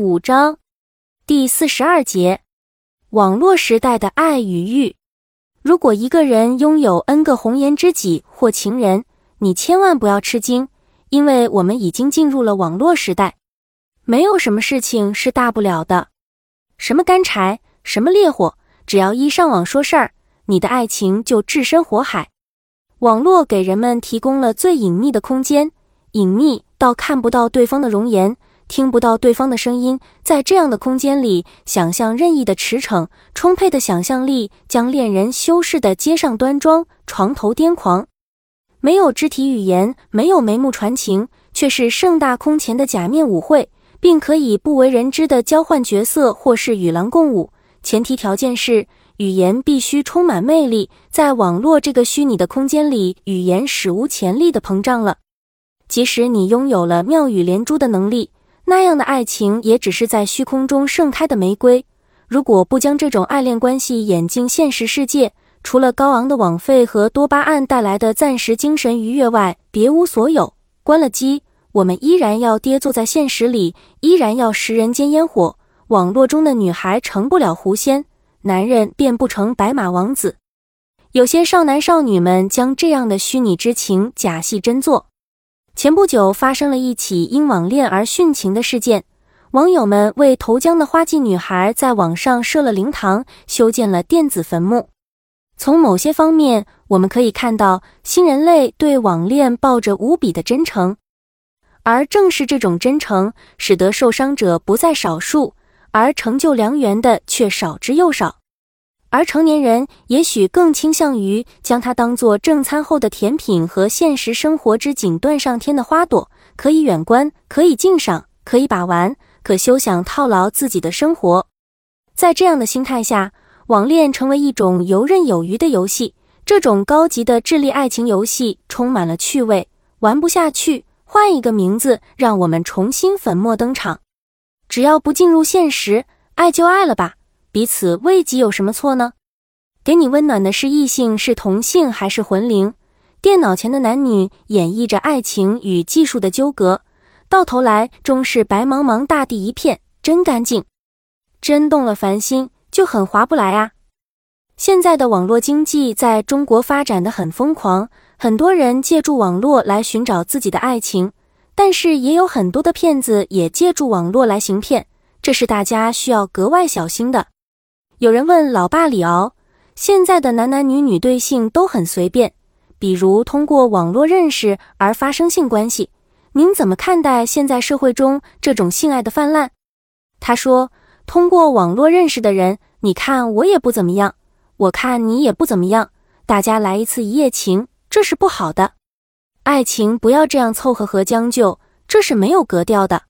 五章第四十二节：网络时代的爱与欲。如果一个人拥有 N 个红颜知己或情人，你千万不要吃惊，因为我们已经进入了网络时代。没有什么事情是大不了的，什么干柴，什么烈火，只要一上网说事儿，你的爱情就置身火海。网络给人们提供了最隐秘的空间，隐秘到看不到对方的容颜。听不到对方的声音，在这样的空间里，想象任意的驰骋，充沛的想象力将恋人修饰的街上端庄，床头癫狂。没有肢体语言，没有眉目传情，却是盛大空前的假面舞会，并可以不为人知的交换角色或是与狼共舞。前提条件是语言必须充满魅力。在网络这个虚拟的空间里，语言史无前例的膨胀了。即使你拥有了妙语连珠的能力。那样的爱情也只是在虚空中盛开的玫瑰。如果不将这种爱恋关系演进现实世界，除了高昂的网费和多巴胺带来的暂时精神愉悦外，别无所有。关了机，我们依然要跌坐在现实里，依然要食人间烟火。网络中的女孩成不了狐仙，男人便不成白马王子。有些少男少女们将这样的虚拟之情假戏真做。前不久发生了一起因网恋而殉情的事件，网友们为投江的花季女孩在网上设了灵堂，修建了电子坟墓。从某些方面，我们可以看到新人类对网恋抱着无比的真诚，而正是这种真诚，使得受伤者不在少数，而成就良缘的却少之又少。而成年人也许更倾向于将它当做正餐后的甜品和现实生活之锦缎上添的花朵，可以远观，可以鉴赏，可以把玩，可休想套牢自己的生活。在这样的心态下，网恋成为一种游刃有余的游戏。这种高级的智力爱情游戏充满了趣味，玩不下去，换一个名字，让我们重新粉墨登场。只要不进入现实，爱就爱了吧。彼此慰藉有什么错呢？给你温暖的是异性，是同性还是魂灵？电脑前的男女演绎着爱情与技术的纠葛，到头来终是白茫茫大地一片，真干净，真动了凡心，就很划不来啊！现在的网络经济在中国发展的很疯狂，很多人借助网络来寻找自己的爱情，但是也有很多的骗子也借助网络来行骗，这是大家需要格外小心的。有人问老爸李敖：“现在的男男女女对性都很随便，比如通过网络认识而发生性关系，您怎么看待现在社会中这种性爱的泛滥？”他说：“通过网络认识的人，你看我也不怎么样，我看你也不怎么样，大家来一次一夜情，这是不好的。爱情不要这样凑合和将就，这是没有格调的。